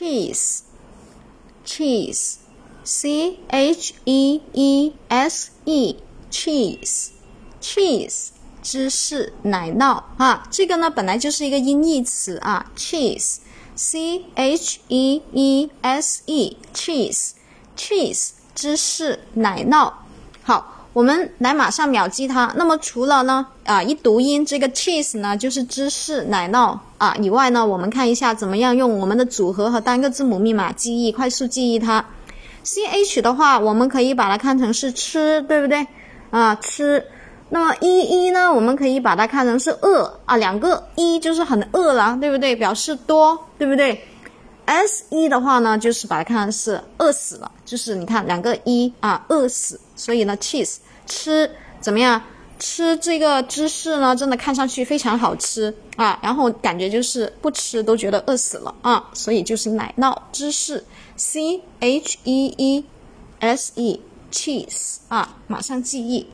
cheese，cheese，c h e e s e，cheese，cheese，芝士奶酪啊，这个呢本来就是一个音译词啊，cheese，c h e e s e，cheese，cheese，芝士奶酪，好。 我们来马上秒记它。那么除了呢啊一读音这个 cheese 呢就是芝士奶酪啊以外呢，我们看一下怎么样用我们的组合和单个字母密码记忆，快速记忆它。C H 的话，我们可以把它看成是吃，对不对啊？吃。那么一一呢，我们可以把它看成是饿啊，两个一就是很饿了，对不对？表示多，对不对？S 一的话呢，就是把它看成是饿死了，就是你看两个一啊，饿死，所以呢，cheese 吃怎么样？吃这个芝士呢，真的看上去非常好吃啊，然后感觉就是不吃都觉得饿死了啊，所以就是奶酪芝士，C H E E S E cheese 啊，马上记忆。